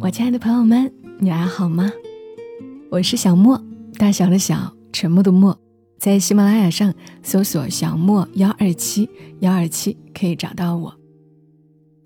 我亲爱的朋友们，你还好吗？我是小莫，大小的小，沉默的默，在喜马拉雅上搜索“小莫幺二七幺二七”可以找到我。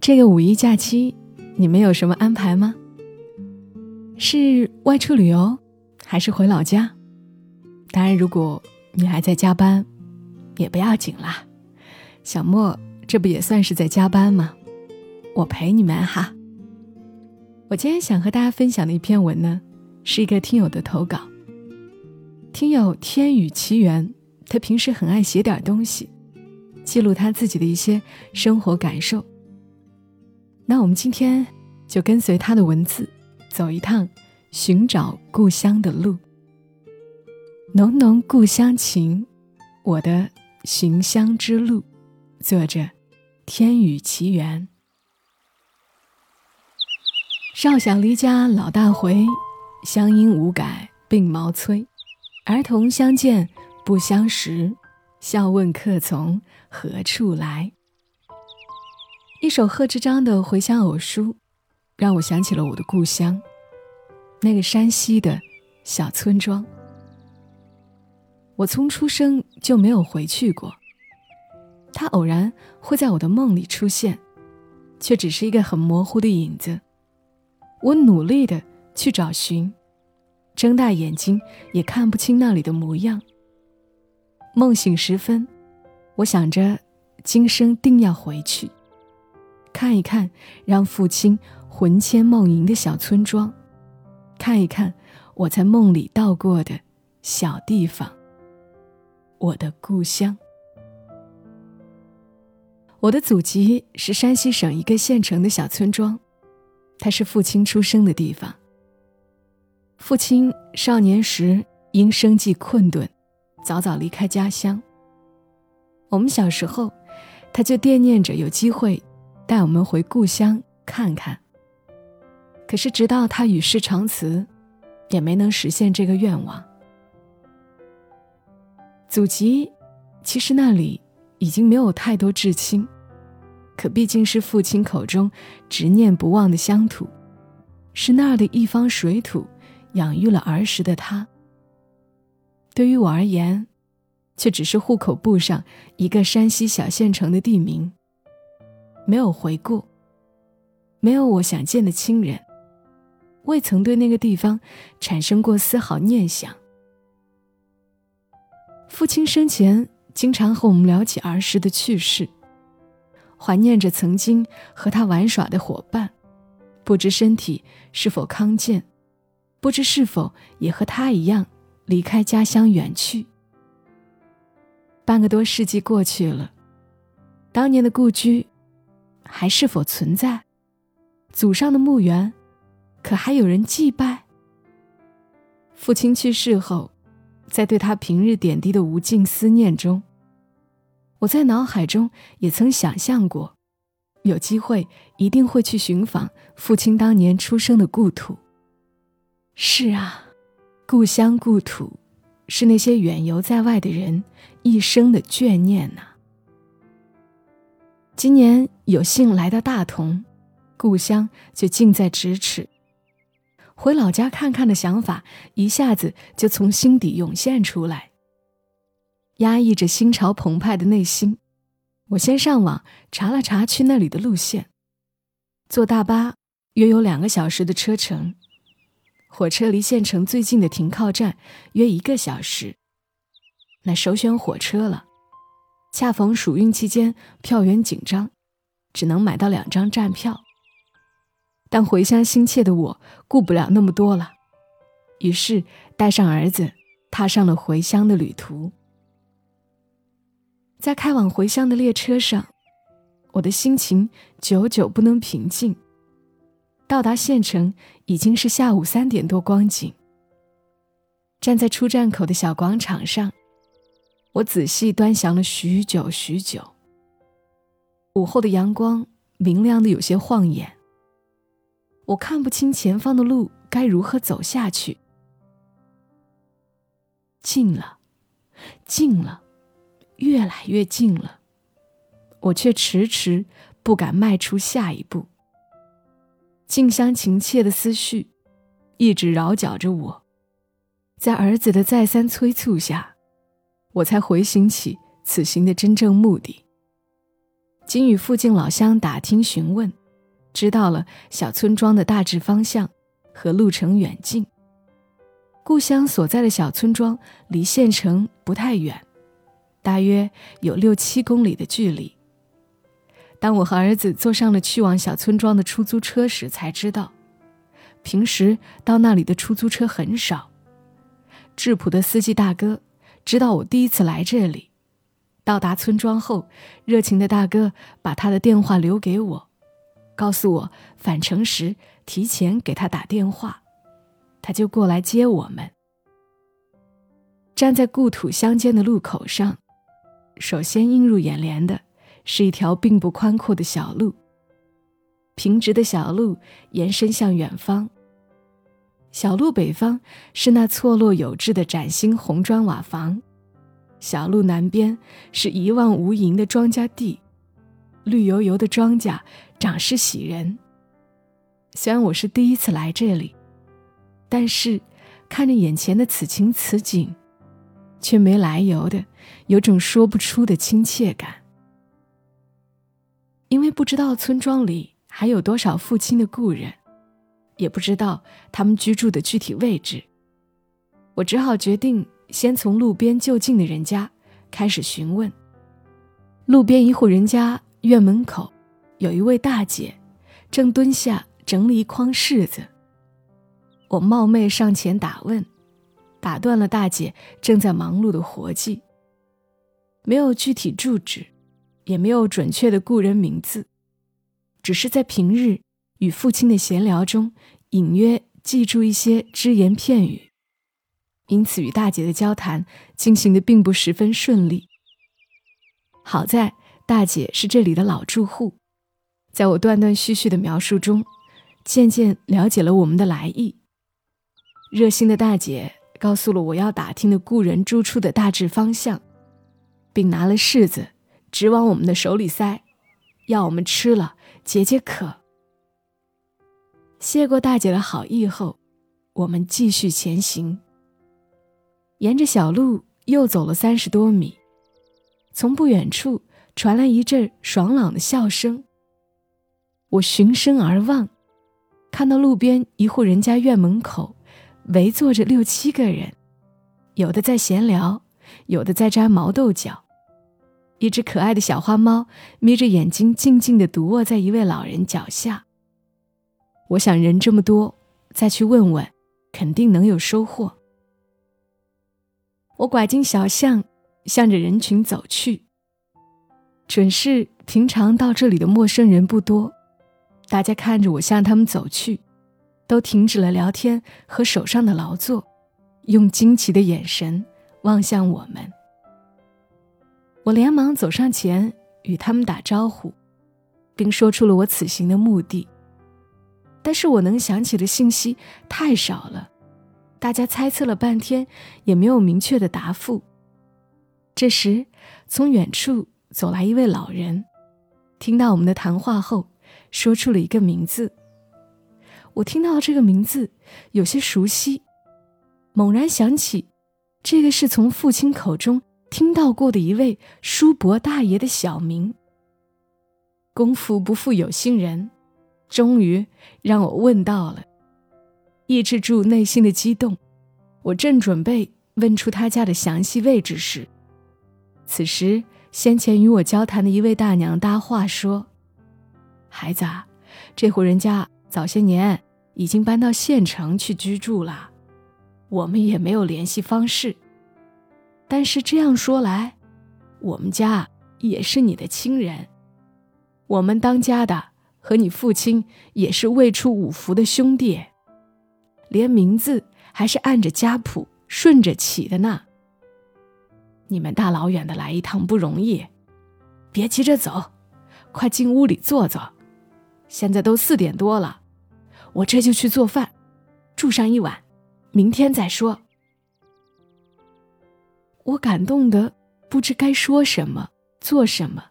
这个五一假期，你们有什么安排吗？是外出旅游，还是回老家？当然，如果你还在加班，也不要紧啦。小莫这不也算是在加班吗？我陪你们哈。我今天想和大家分享的一篇文呢，是一个听友的投稿。听友天宇奇缘，他平时很爱写点东西，记录他自己的一些生活感受。那我们今天就跟随他的文字，走一趟寻找故乡的路。浓浓故乡情，我的寻乡之路。作者：天宇奇缘。少小离家老大回，乡音无改鬓毛衰。儿童相见不相识，笑问客从何处来。一首贺知章的《回乡偶书》，让我想起了我的故乡，那个山西的小村庄。我从出生就没有回去过，它偶然会在我的梦里出现，却只是一个很模糊的影子。我努力的去找寻，睁大眼睛也看不清那里的模样。梦醒时分，我想着今生定要回去，看一看让父亲魂牵梦萦的小村庄，看一看我在梦里到过的小地方，我的故乡。我的祖籍是山西省一个县城的小村庄。他是父亲出生的地方。父亲少年时因生计困顿，早早离开家乡。我们小时候，他就惦念着有机会带我们回故乡看看。可是直到他与世长辞，也没能实现这个愿望。祖籍，其实那里已经没有太多至亲。可毕竟是父亲口中执念不忘的乡土，是那儿的一方水土养育了儿时的他。对于我而言，却只是户口簿上一个山西小县城的地名。没有回顾，没有我想见的亲人，未曾对那个地方产生过丝毫念想。父亲生前经常和我们聊起儿时的趣事。怀念着曾经和他玩耍的伙伴，不知身体是否康健，不知是否也和他一样离开家乡远去。半个多世纪过去了，当年的故居还是否存在？祖上的墓园可还有人祭拜？父亲去世后，在对他平日点滴的无尽思念中。我在脑海中也曾想象过，有机会一定会去寻访父亲当年出生的故土。是啊，故乡故土，是那些远游在外的人一生的眷念呐。今年有幸来到大同，故乡就近在咫尺，回老家看看的想法一下子就从心底涌现出来。压抑着心潮澎湃的内心，我先上网查了查去那里的路线。坐大巴约有两个小时的车程，火车离县城最近的停靠站约一个小时。那首选火车了，恰逢暑运期间，票源紧张，只能买到两张站票。但回乡心切的我顾不了那么多了，于是带上儿子，踏上了回乡的旅途。在开往回乡的列车上，我的心情久久不能平静。到达县城已经是下午三点多光景。站在出站口的小广场上，我仔细端详了许久许久。午后的阳光明亮的有些晃眼，我看不清前方的路该如何走下去。近了，近了。越来越近了，我却迟迟不敢迈出下一步。近乡情怯的思绪一直扰搅着我。在儿子的再三催促下，我才回想起此行的真正目的。经与附近老乡打听询问，知道了小村庄的大致方向和路程远近。故乡所在的小村庄离县城不太远，大约有六七公里的距离。当我和儿子坐上了去往小村庄的出租车时，才知道，平时到那里的出租车很少。质朴的司机大哥知道我第一次来这里，到达村庄后，热情的大哥把他的电话留给我，告诉我返程时提前给他打电话，他就过来接我们。站在故土相间的路口上，首先映入眼帘的。是一条并不宽阔的小路。平直的小路延伸向远方。小路北方是那错落有致的崭新红砖瓦房，小路南边是一望无垠的庄稼地，绿油油的庄稼，长势喜人。虽然我是第一次来这里，但是看着眼前的此情此景，却没来由的有种说不出的亲切感。因为不知道村庄里还有多少父亲的故人，也不知道他们居住的具体位置，我只好决定先从路边就近的人家开始询问。路边一户人家院门口，有一位大姐，正蹲下整理一筐柿子。我冒昧上前打问，打断了大姐正在忙碌的活计。没有具体住址。也没有准确的故人名字，只是在平日与父亲的闲聊中，隐约记住一些只言片语，因此与大姐的交谈进行的并不十分顺利。好在大姐是这里的老住户，在我断断续续的描述中，渐渐了解了我们的来意。热心的大姐告诉了我要打听的故人住处的大致方向，并拿了柿子。直往我们的手里塞，要我们吃了解解渴。谢过大姐的好意后，我们继续前行。沿着小路又走了三十多米，从不远处传来一阵爽朗的笑声。我循声而望，看到路边一户人家院门口围坐着六七个人，有的在闲聊，有的在摘毛豆角。一只可爱的小花猫眯着眼睛，静静地独卧在一位老人脚下。我想，人这么多，再去问问，肯定能有收获。我拐进小巷，向着人群走去。准是平常到这里的陌生人不多，大家看着我向他们走去，都停止了聊天和手上的劳作，用惊奇的眼神望向我们。我连忙走上前与他们打招呼，并说出了我此行的目的。但是我能想起的信息太少了，大家猜测了半天也没有明确的答复。这时，从远处走来一位老人，听到我们的谈话后，说出了一个名字。我听到这个名字有些熟悉，猛然想起，这个是从父亲口中。听到过的一位叔伯大爷的小名。功夫不负有心人，终于让我问到了。抑制住内心的激动，我正准备问出他家的详细位置时，此时先前与我交谈的一位大娘搭话说：“孩子，啊，这户人家早些年已经搬到县城去居住了，我们也没有联系方式。”但是这样说来，我们家也是你的亲人，我们当家的和你父亲也是未出五服的兄弟，连名字还是按着家谱顺着起的呢。你们大老远的来一趟不容易，别急着走，快进屋里坐坐。现在都四点多了，我这就去做饭，住上一晚，明天再说。我感动的不知该说什么，做什么，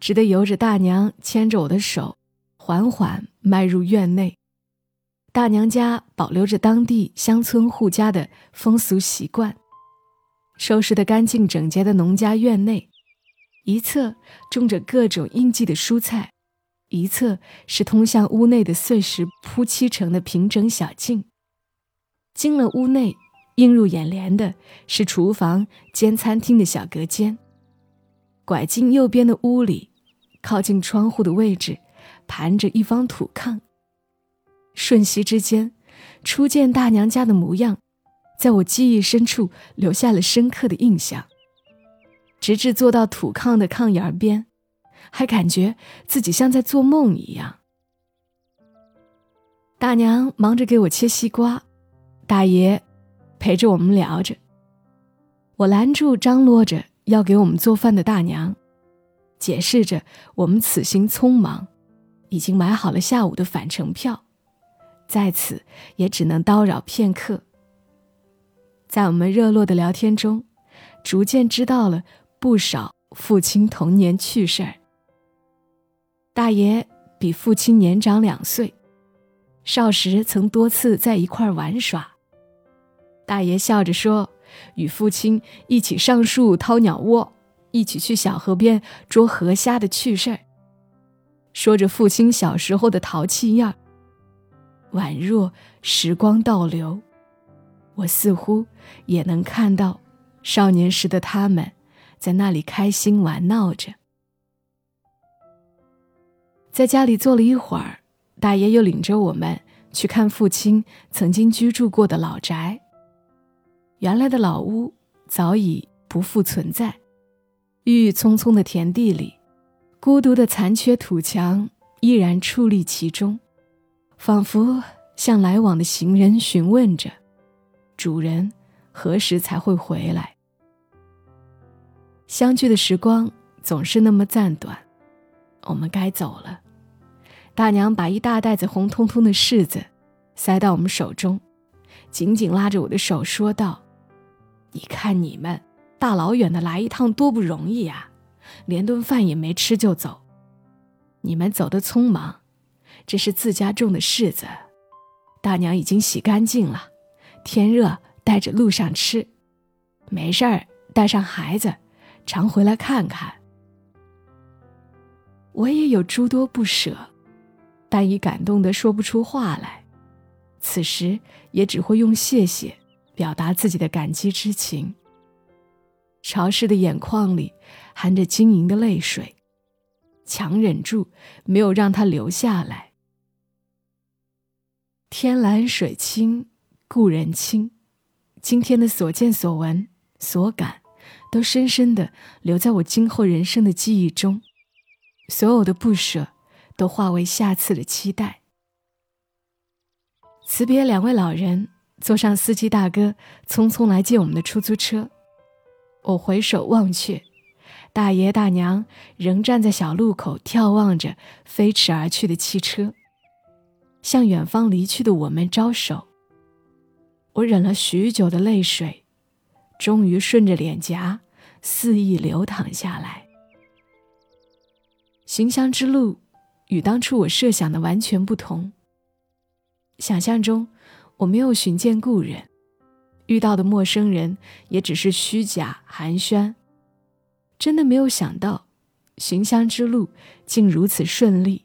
只得由着大娘牵着我的手，缓缓迈入院内。大娘家保留着当地乡村户家的风俗习惯，收拾得干净整洁的农家院内，一侧种着各种应季的蔬菜，一侧是通向屋内的碎石铺砌成的平整小径。进了屋内，映入眼帘的是厨房兼餐厅的小隔间。拐进右边的屋里，靠近窗户的位置，盘着一方土炕。瞬息之间，初见大娘家的模样，在我记忆深处留下了深刻的印象。直至坐到土炕的炕沿边，还感觉自己像在做梦一样。大娘忙着给我切西瓜，大爷陪着我们聊着。我拦住张罗着要给我们做饭的大娘，解释着我们此行匆忙，已经买好了下午的返程票。在此也只能叨扰片刻。在我们热络的聊天中，逐渐知道了不少父亲童年趣事儿。大爷比父亲年长两岁，少时曾多次在一块玩耍。大爷笑着说：“与父亲一起上树掏鸟窝，一起去小河边捉河虾的趣事儿。”说着父亲小时候的淘气样儿。宛若时光倒流，我似乎也能看到少年时的他们在那里开心玩闹着。在家里坐了一会儿，大爷又领着我们去看父亲曾经居住过的老宅。原来的老屋早已不复存在，郁郁葱葱的田地里，孤独的残缺土墙依然矗立其中。仿佛向来往的行人询问着：“主人何时才会回来？”相聚的时光总是那么暂短，我们该走了。大娘把一大袋子红彤彤的柿子塞到我们手中，紧紧拉着我的手说道：“你看你们大老远的来一趟多不容易呀，连顿饭也没吃就走，你们走得匆忙。”这是自家种的柿子，大娘已经洗干净了。天热，带着路上吃。没事儿，带上孩子，常回来看看。我也有诸多不舍，但已感动得说不出话来。此时也只会用谢谢表达自己的感激之情。潮湿的眼眶里含着晶莹的泪水，强忍住没有让它流下来。天蓝水清，故人亲。今天的所见所闻所感，都深深的留在我今后人生的记忆中。所有的不舍，都化为下次的期待。辞别两位老人，坐上司机大哥匆匆来接我们的出租车。我回首望去，大爷大娘仍站在小路口眺望着飞驰而去的汽车。向远方离去的我们招手。我忍了许久的泪水，终于顺着脸颊肆意流淌下来。行乡之路与当初我设想的完全不同。想象中我没有寻见故人，遇到的陌生人也只是虚假寒暄。真的没有想到，寻乡之路竟如此顺利。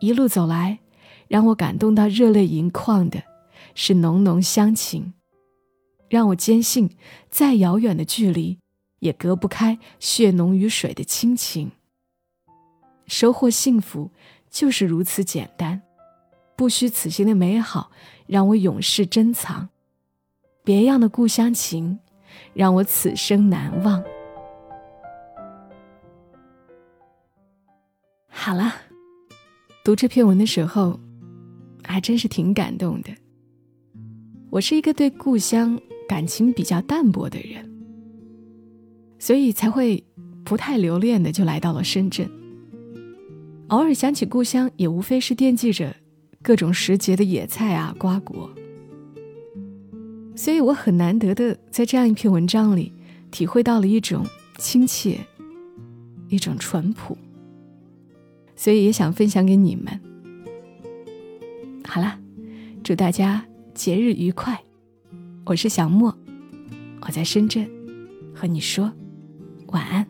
一路走来。让我感动到热泪盈眶的，是浓浓乡情；让我坚信，再遥远的距离，也隔不开血浓于水的亲情。收获幸福，就是如此简单，不虚此行的美好，让我永世珍藏；别样的故乡情，让我此生难忘。好了，读这篇文的时候。还真是挺感动的。我是一个对故乡感情比较淡薄的人，所以才会不太留恋的就来到了深圳。偶尔想起故乡，也无非是惦记着各种时节的野菜啊、瓜果。所以我很难得的在这样一篇文章里，体会到了一种亲切，一种淳朴。所以也想分享给你们。好了，祝大家节日愉快！我是小莫，我在深圳，和你说晚安。